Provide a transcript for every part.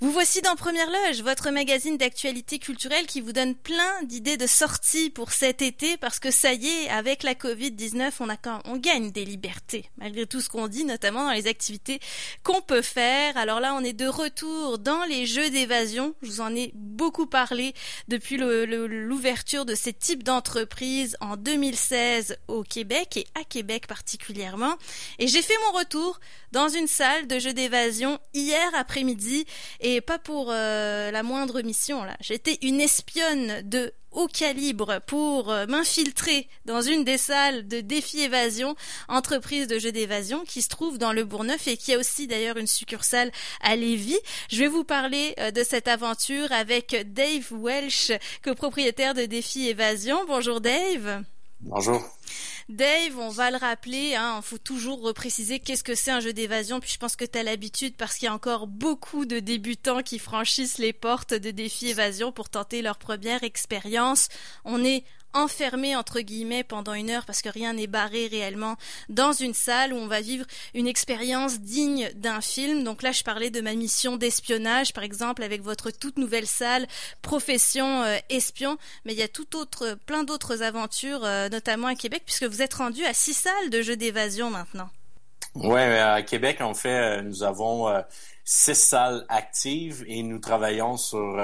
Vous voici dans Première Loge, votre magazine d'actualité culturelle qui vous donne plein d'idées de sorties pour cet été parce que ça y est, avec la Covid-19, on, a quand, on gagne des libertés, malgré tout ce qu'on dit, notamment dans les activités qu'on peut faire. Alors là, on est de retour dans les jeux d'évasion. Je vous en ai beaucoup parlé depuis l'ouverture de ces types d'entreprises en 2016 au Québec et à Québec particulièrement. Et j'ai fait mon retour dans une salle de jeux d'évasion hier après-midi pas pour euh, la moindre mission là. J'étais une espionne de haut calibre pour euh, m'infiltrer dans une des salles de défi évasion, entreprise de jeux d'évasion qui se trouve dans le Bourgneuf et qui a aussi d'ailleurs une succursale à Lévis. Je vais vous parler euh, de cette aventure avec Dave Welsh, copropriétaire de Défi Évasion. Bonjour Dave. Bonjour. Dave, on va le rappeler, hein, il faut toujours repréciser qu'est-ce que c'est un jeu d'évasion, puis je pense que tu l'habitude parce qu'il y a encore beaucoup de débutants qui franchissent les portes de défis évasion pour tenter leur première expérience. On est enfermé entre guillemets pendant une heure parce que rien n'est barré réellement dans une salle où on va vivre une expérience digne d'un film. Donc là, je parlais de ma mission d'espionnage, par exemple, avec votre toute nouvelle salle profession euh, espion, mais il y a tout autre, plein d'autres aventures, euh, notamment à Québec, puisque vous êtes rendu à six salles de jeux d'évasion maintenant. Ouais, à Québec, en fait, euh, nous avons six salles actives et nous travaillons sur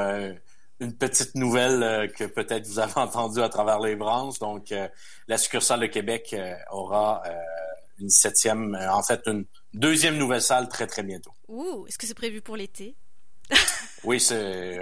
une petite nouvelle euh, que peut-être vous avez entendue à travers les branches. Donc, euh, la succursale de Québec euh, aura une septième, en fait, une deuxième nouvelle salle très, très bientôt. Ouh, est-ce que c'est prévu pour l'été? oui, c'est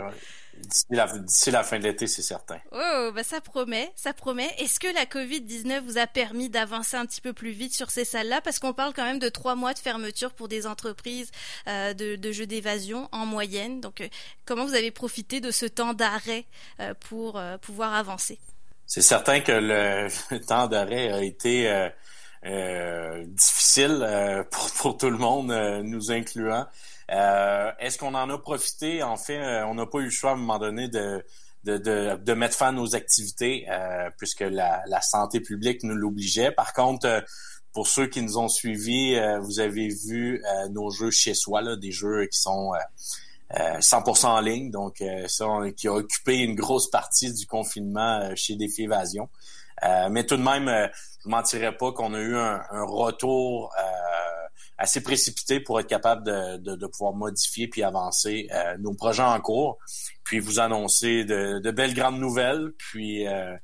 D'ici la, fin de l'été, c'est certain. Oh, bah ça promet, ça promet. Est-ce que la Covid-19 vous a permis d'avancer un petit peu plus vite sur ces salles-là? Parce qu'on parle quand même de trois mois de fermeture pour des entreprises euh, de, jeux d'évasion en moyenne. Donc, euh, comment vous avez profité de ce temps d'arrêt euh, pour pouvoir avancer? C'est certain que le, temps d'arrêt a été difficile pour, pour, tout le monde, nous incluant. Euh, est-ce qu'on en a profité? En fait, euh, on n'a pas eu le choix à un moment donné de, de, de, mettre fin à nos activités euh, puisque la, la, santé publique nous l'obligeait. Par contre, pour ceux qui nous ont suivis, vous avez vu nos jeux chez soi, là, des jeux qui sont 100% en ligne, donc ça qui a occupé une grosse partie du confinement chez Défi Évasion. mais tout de même, je ne mentirais pas qu'on a eu un, un retour assez précipité pour être capable de, de, pouvoir modifier puis avancer euh, nos projets en cours, puis vous annoncer de, de belles grandes nouvelles, puis euh,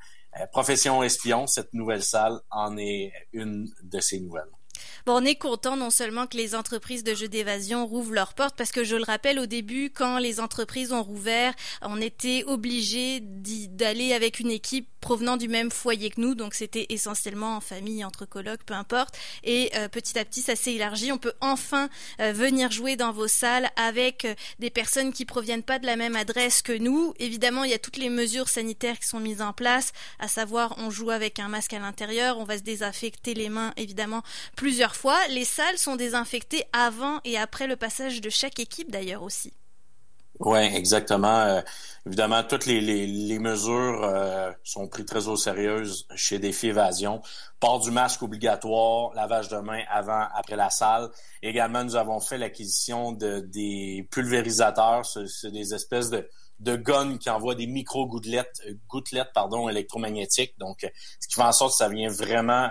euh, Profession Espion, cette nouvelle salle en est une de ces nouvelles. Bon, on est content non seulement que les entreprises de jeux d'évasion rouvrent leurs portes, parce que je le rappelle au début, quand les entreprises ont rouvert, on était obligé d'aller avec une équipe provenant du même foyer que nous, donc c'était essentiellement en famille, entre colocs, peu importe. Et euh, petit à petit, ça s'est élargi. On peut enfin euh, venir jouer dans vos salles avec euh, des personnes qui proviennent pas de la même adresse que nous. Évidemment, il y a toutes les mesures sanitaires qui sont mises en place, à savoir on joue avec un masque à l'intérieur, on va se désinfecter les mains évidemment plusieurs fois. Les salles sont désinfectées avant et après le passage de chaque équipe d'ailleurs aussi. Oui, exactement. Euh, évidemment, toutes les, les, mesures euh, sont prises très au sérieux chez Défi Évasion. Port du masque obligatoire, lavage de mains avant, après la salle. Également, nous avons fait l'acquisition de des pulvérisateurs. C'est des espèces de, de guns qui envoient des micro-gouttelettes euh, gouttelettes, pardon, électromagnétiques. Donc, ce qui fait en sorte que ça vient vraiment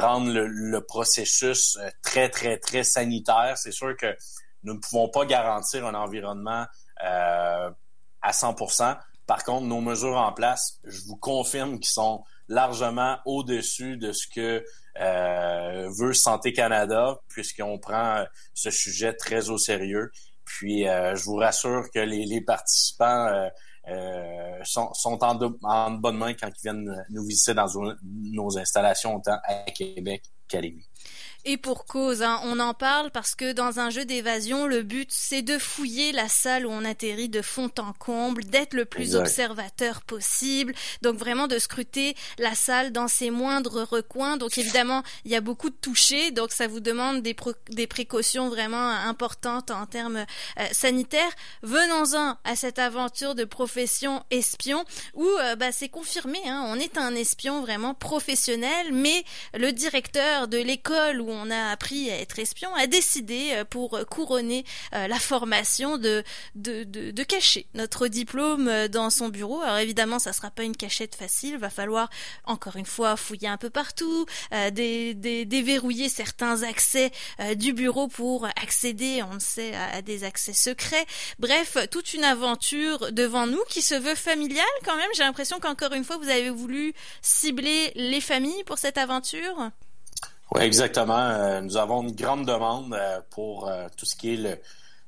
rendre le, le processus très, très, très sanitaire. C'est sûr que nous ne pouvons pas garantir un environnement euh, à 100%. Par contre, nos mesures en place, je vous confirme qu'ils sont largement au-dessus de ce que euh, veut Santé Canada, puisqu'on prend ce sujet très au sérieux. Puis, euh, je vous rassure que les, participants sont, en, en, bonne main quand ils viennent nous visiter dans nos installations, autant à Québec qu'à Lévis. Et pour cause, hein, on en parle parce que dans un jeu d'évasion, le but c'est de fouiller la salle où on atterrit de fond en comble, d'être le plus observateur possible, donc vraiment de scruter la salle dans ses moindres recoins. Donc évidemment, il y a beaucoup de toucher, donc ça vous demande des, des précautions vraiment importantes en termes euh, sanitaires. Venons-en à cette aventure de profession espion où euh, bah, c'est confirmé, hein, on est un espion vraiment professionnel, mais le directeur de l'école où on a appris à être espion, a décidé pour couronner la formation de, de, de, cacher notre diplôme dans son bureau. Alors évidemment, ça sera pas une cachette facile, va falloir encore une fois fouiller un peu partout, déverrouiller certains accès du bureau pour accéder, on le sait, à des accès secrets. Bref, toute une aventure devant nous qui se veut familiale quand même. J'ai l'impression qu'encore une fois, vous avez voulu cibler les familles pour cette aventure. Oui, exactement. Euh, nous avons une grande demande euh, pour euh, tout ce qui est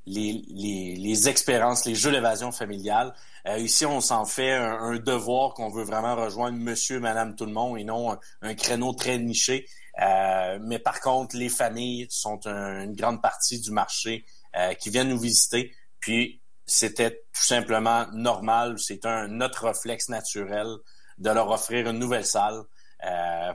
les, expériences, les jeux d'évasion familiale. ici, on s'en fait un, devoir qu'on veut vraiment rejoindre monsieur, madame, tout le monde et non un, créneau très niché. mais par contre, les familles sont une grande partie du marché qui viennent nous visiter. Puis, c'était tout simplement normal, c'est un notre réflexe naturel de leur offrir une nouvelle salle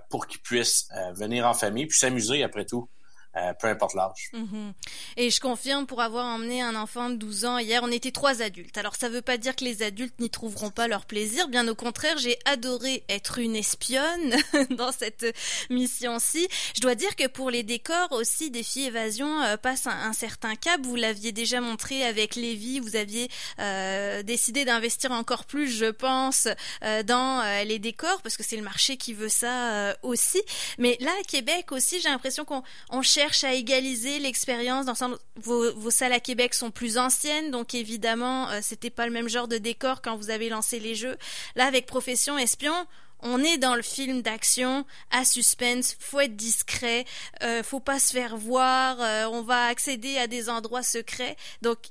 pour qu'ils puissent euh, venir en famille puis s'amuser après tout. Euh, peu importe l'âge. Mhm. Et je confirme, pour avoir emmené un enfant de 12 ans hier, on était trois adultes. Alors ça veut pas dire que les adultes n'y trouveront pas leur plaisir, bien au contraire, j'ai adoré être une espionne dans cette mission-ci. Je dois dire que pour les décors aussi, Défi Évasion euh, passe un, certain cap. Vous l'aviez déjà montré avec Lévi, vous aviez euh, décidé d'investir encore plus, je pense, euh, dans les décors, parce que c'est le marché qui veut ça aussi. Mais là, à Québec aussi, j'ai l'impression qu'on on cherche à égaliser l'expérience dans vos, vos salles à Québec sont plus anciennes, donc évidemment, euh, c'était pas le même genre de décor quand vous avez lancé les jeux. Là, avec Profession Espion, on est dans le film d'action à suspense, faut être discret, euh, faut pas se faire voir, euh, on va accéder à des endroits secrets. Donc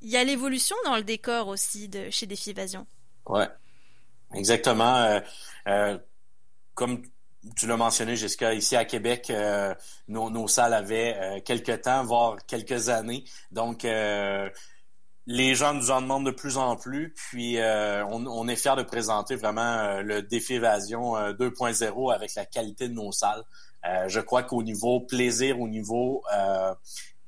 il y a l'évolution dans le décor aussi de chez Défi Évasion. Ouais. Exactement. Comme tu l'as mentionné, Jessica, ici à Québec, euh, nos, salles avaient euh, quelques temps, voire quelques années. Donc, euh, les gens nous en demandent de plus en plus. Puis, on, est fiers de présenter vraiment le défi évasion 2.0 avec la qualité de nos salles. je crois qu'au niveau plaisir, au niveau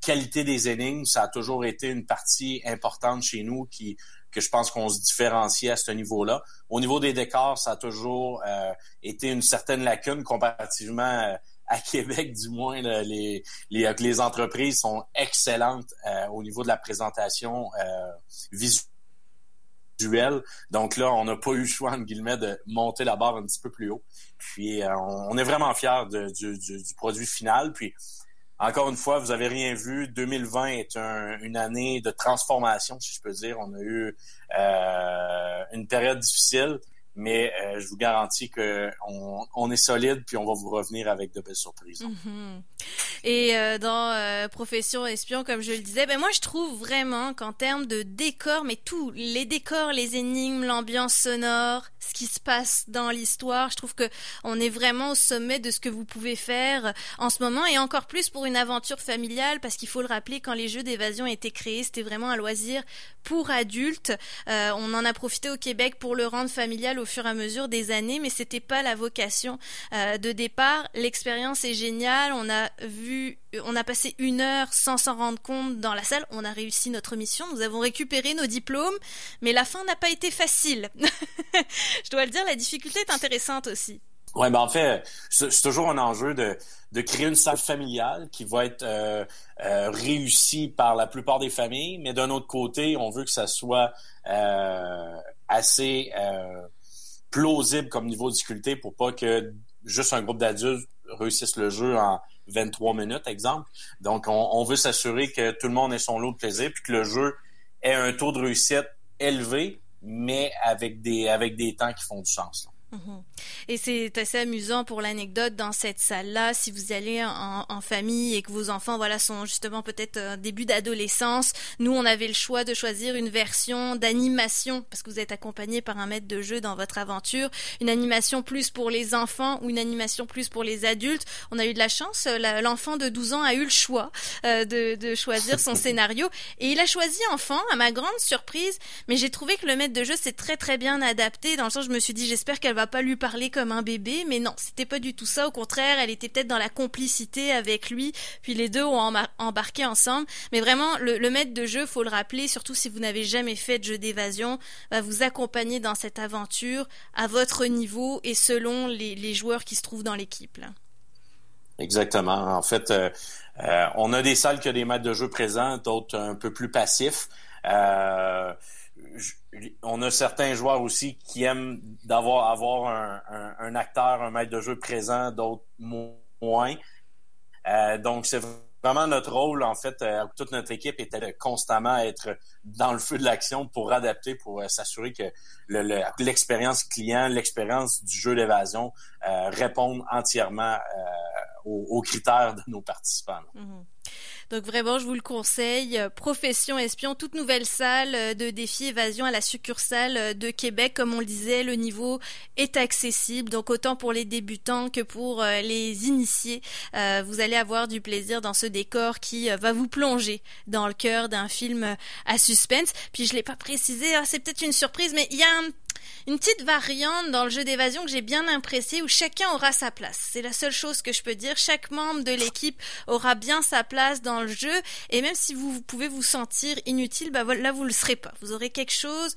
qualité des énigmes, ça a toujours été une partie importante chez nous qui que je pense qu'on se différencie à ce niveau-là. Au niveau des décors, ça a toujours euh, été une certaine lacune comparativement euh, à Québec, du moins. les, les, les entreprises sont excellentes euh, au niveau de la présentation visuelle. Donc là, on n'a pas eu le choix, en guillemets, de monter la barre un petit peu plus haut. Puis on, est vraiment fiers du, du, du, produit final. Puis encore une fois, vous avez rien vu. 2020 est une année de transformation, si je peux dire. On a eu euh, une période difficile, mais euh, je vous garantis qu'on on est solide puis on va vous revenir avec de belles surprises. Mm-hmm. Et euh, dans euh, Profession Espion, comme je le disais, ben moi je trouve vraiment qu'en termes de décor, mais tout, les décors, les énigmes, l'ambiance sonore, ce qui se passe dans l'histoire, je trouve que on est vraiment au sommet de ce que vous pouvez faire en ce moment et encore plus pour une aventure familiale parce qu'il faut le rappeler, quand les jeux d'évasion étaient créés, c'était vraiment un loisir pour adultes. on en a profité au Québec pour le rendre familial au fur et à mesure des années, mais c'était pas la vocation euh, de départ. L'expérience est géniale. On a vu, on a passé une heure sans s'en rendre compte dans la salle. On a réussi notre mission. Nous avons récupéré nos diplômes, mais la fin n'a pas été facile. Je dois le dire, la difficulté est intéressante aussi. Oui, ben en fait, c'est toujours un enjeu de, de créer une salle familiale qui va être euh, euh, réussie par la plupart des familles, mais d'un autre côté, on veut que ça soit assez plausible comme niveau de difficulté pour pas que juste un groupe d'adultes réussisse le jeu en 23 minutes, exemple. Donc, on, veut s'assurer que tout le monde ait son lot de plaisir puis que le jeu ait un taux de réussite élevé, mais avec des, temps qui font du sens. Mhm. Et c'est assez amusant pour l'anecdote dans cette salle-là, si vous allez en, famille et que vos enfants voilà sont justement peut-être un début d'adolescence. Nous, on avait le choix de choisir une version d'animation parce que vous êtes accompagné par un maître de jeu dans votre aventure, une animation plus pour les enfants ou une animation plus pour les adultes. On a eu de la chance, l'enfant de 12 ans a eu le choix euh, de, de choisir son scénario et il a choisi enfant à ma grande surprise. Mais j'ai trouvé que le maître de jeu s'est très très bien adapté dans le sens je me suis dit j'espère qu'elle va pas lui parler comme un bébé, mais non, c'était pas du tout ça. Au contraire, elle était peut-être dans la complicité avec lui, puis les deux ont embarqué ensemble. Mais vraiment, le, maître de jeu, faut le rappeler, surtout si vous n'avez jamais fait de jeu d'évasion, va vous accompagner dans cette aventure à votre niveau et selon les, joueurs qui se trouvent dans l'équipe. Exactement. En fait, euh, euh, on a des salles qui ont des maîtres de jeu présents, d'autres un peu plus passifs. Euh, on a certains joueurs aussi qui aiment d'avoir avoir un, acteur, un maître de jeu présent, d'autres moins. donc, c'est vraiment notre rôle, en fait, euh, toute notre équipe était de constamment être dans le feu de l'action pour adapter, pour euh, s'assurer que l'expérience client, l'expérience du jeu d'évasion euh, répondent entièrement aux, critères de nos participants. Mm-hmm. Donc vraiment, je vous le conseille. Profession Espion, toute nouvelle salle euh, de défi évasion à la succursale euh, de Québec. Comme on le disait, le niveau est accessible. Donc autant pour les débutants que pour euh, les initiés. vous allez avoir du plaisir dans ce décor qui va vous plonger dans le cœur d'un film à suspense. Puis je l'ai pas précisé, hein, c'est peut-être une surprise, mais il y a un une petite variante dans le jeu d'évasion que j'ai bien apprécié où chacun aura sa place. C'est la seule chose que je peux dire. Chaque membre de l'équipe aura bien sa place dans le jeu et même si vous, pouvez vous sentir inutile, bah là vous le serez pas. Vous aurez quelque chose.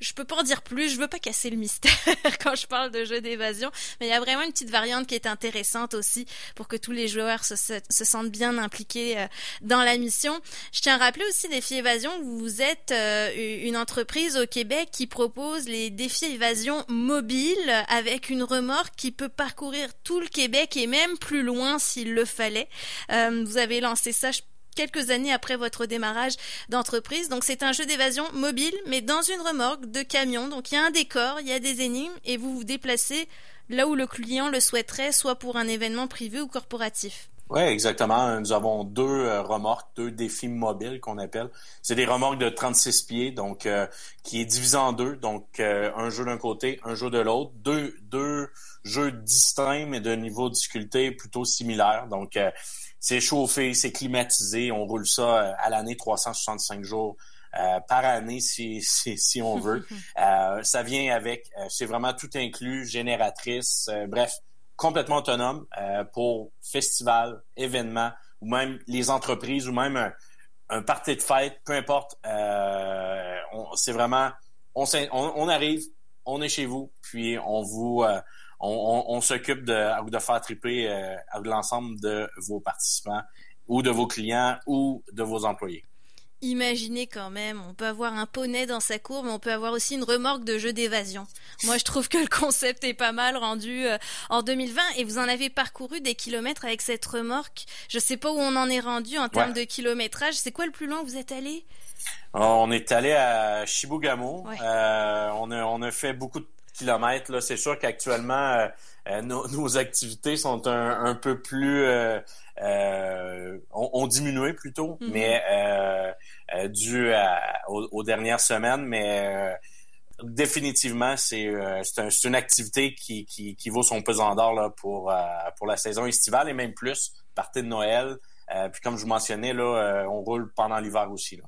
Je peux pas en dire plus. Je veux pas casser le mystère quand je parle de jeu d'évasion, mais il y a vraiment une petite variante qui est intéressante aussi pour que tous les joueurs se, sentent bien impliqués euh, dans la mission. Je tiens à rappeler aussi Défi Évasion, vous êtes euh, une entreprise au Québec qui propose les défis évasion mobile avec une remorque qui peut parcourir tout le Québec et même plus loin s'il le fallait. Euh, vous avez lancé ça quelques années après votre démarrage d'entreprise. Donc c'est un jeu d'évasion mobile, mais dans une remorque de camion. Donc il y a un décor, il y a des énigmes, et vous vous déplacez là où le client le souhaiterait, soit pour un événement privé ou corporatif. Oui, exactement. Nous avons deux euh, remorques, deux défis mobiles qu'on appelle. C'est des remorques de 36 pieds, donc euh, qui est divisé en deux. Donc euh, un jeu d'un côté, un jeu de l'autre. Deux, deux jeux distincts mais de niveau de difficulté plutôt similaire. Donc c'est chauffé, c'est climatisé. On roule ça à l'année 365 jours. par année si, si, si on veut. ça vient avec, c'est vraiment tout inclus, génératrice, bref, complètement autonome euh, pour festivals, événements, ou même les entreprises, ou même un, un party de fête, peu importe. Euh, c'est vraiment, on, on, arrive, on est chez vous, puis on vous, euh, on, s'occupe de, de faire triper euh, l'ensemble de vos participants ou de vos clients ou de vos employés. Imaginez quand même, on peut avoir un poney dans sa cour, mais on peut avoir aussi une remorque de jeu d'évasion. Moi, je trouve que le concept est pas mal rendu euh, en 2020 et vous en avez parcouru des kilomètres avec cette remorque. Je sais pas où on en est rendu en termes de kilométrage. C'est quoi le plus loin où vous êtes allé? On est allé à Shibugamo. Euh, on, a, on a fait beaucoup de kilomètres. Là. C'est sûr qu'actuellement, euh, nos, activités sont un, un peu plus euh, ont, diminué plutôt, mm-hmm. mais euh, euh, dû aux, dernières semaines, mais définitivement, c'est une activité qui, qui, qui, vaut son pesant d'or là, pour, pour la saison estivale et même plus, partie de Noël. puis comme je vous mentionnais, là, on roule pendant l'hiver aussi. Là.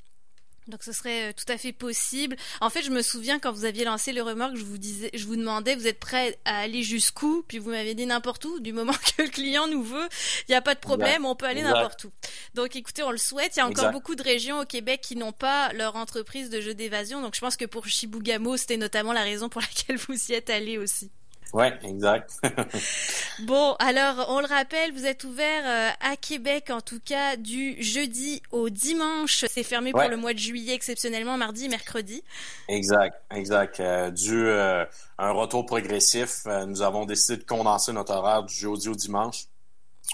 Donc ce serait euh, tout à fait possible. En fait, je me souviens quand vous aviez lancé le remorque, je vous disais, je vous demandais, vous êtes prêt à aller jusqu'où? Puis vous m'avez dit n'importe où. Du moment que le client nous veut, il n'y a pas de problème, on peut aller n'importe où. Donc écoutez, on le souhaite. Il y a encore beaucoup de régions au Québec qui n'ont pas leur entreprise de jeux d'évasion. Donc je pense que pour Chibougamau, c'était notamment la raison pour laquelle vous y êtes allé aussi. Ouais, exact. bon, alors on le rappelle, vous êtes ouvert euh, à Québec en tout cas du jeudi au dimanche. C'est fermé pour le mois de juillet exceptionnellement mardi, mercredi. Exact, exact. Euh, dû euh, un retour progressif, nous avons décidé de condenser notre horaire du jeudi au dimanche,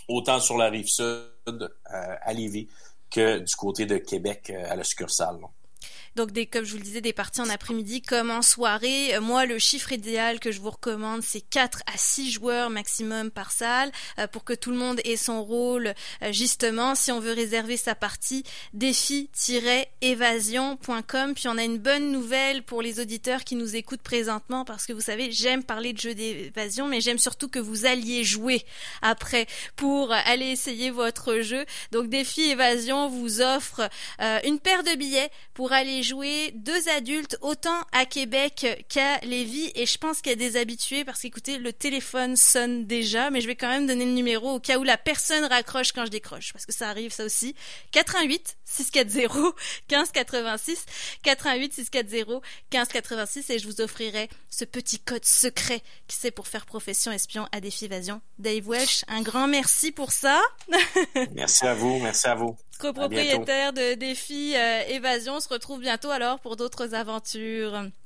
autant sur la rive sud à Lévis que du côté de Québec à la succursale. Donc, des, comme je vous le disais, des parties en après-midi comme en soirée. Euh, moi, le chiffre idéal que je vous recommande, c'est 4 à 6 joueurs maximum par salle euh, pour que tout le monde ait son rôle. Euh, justement, si on veut réserver sa partie, défi-évasion.com. Puis on a une bonne nouvelle pour les auditeurs qui nous écoutent présentement parce que vous savez, j'aime parler de jeux d'évasion, mais j'aime surtout que vous alliez jouer après pour aller essayer votre jeu. Donc, Défi Évasion vous offre une paire de billets pour aller jouer deux adultes autant à Québec qu'à Lévis et je pense qu'il y a des habitués parce qu'écoutez, le téléphone sonne déjà, mais je vais quand même donner le numéro au cas où la personne raccroche quand je décroche parce que ça arrive ça aussi. 88 640 1586 88 640 1586 et je vous offrirai ce petit code secret qui c'est pour faire profession espion à Défi Évasion. Dave Welsh, un grand merci pour ça. merci à vous, merci à vous. Copropriétaire de Défi euh, Évasion, on se retrouve bientôt alors pour d'autres aventures.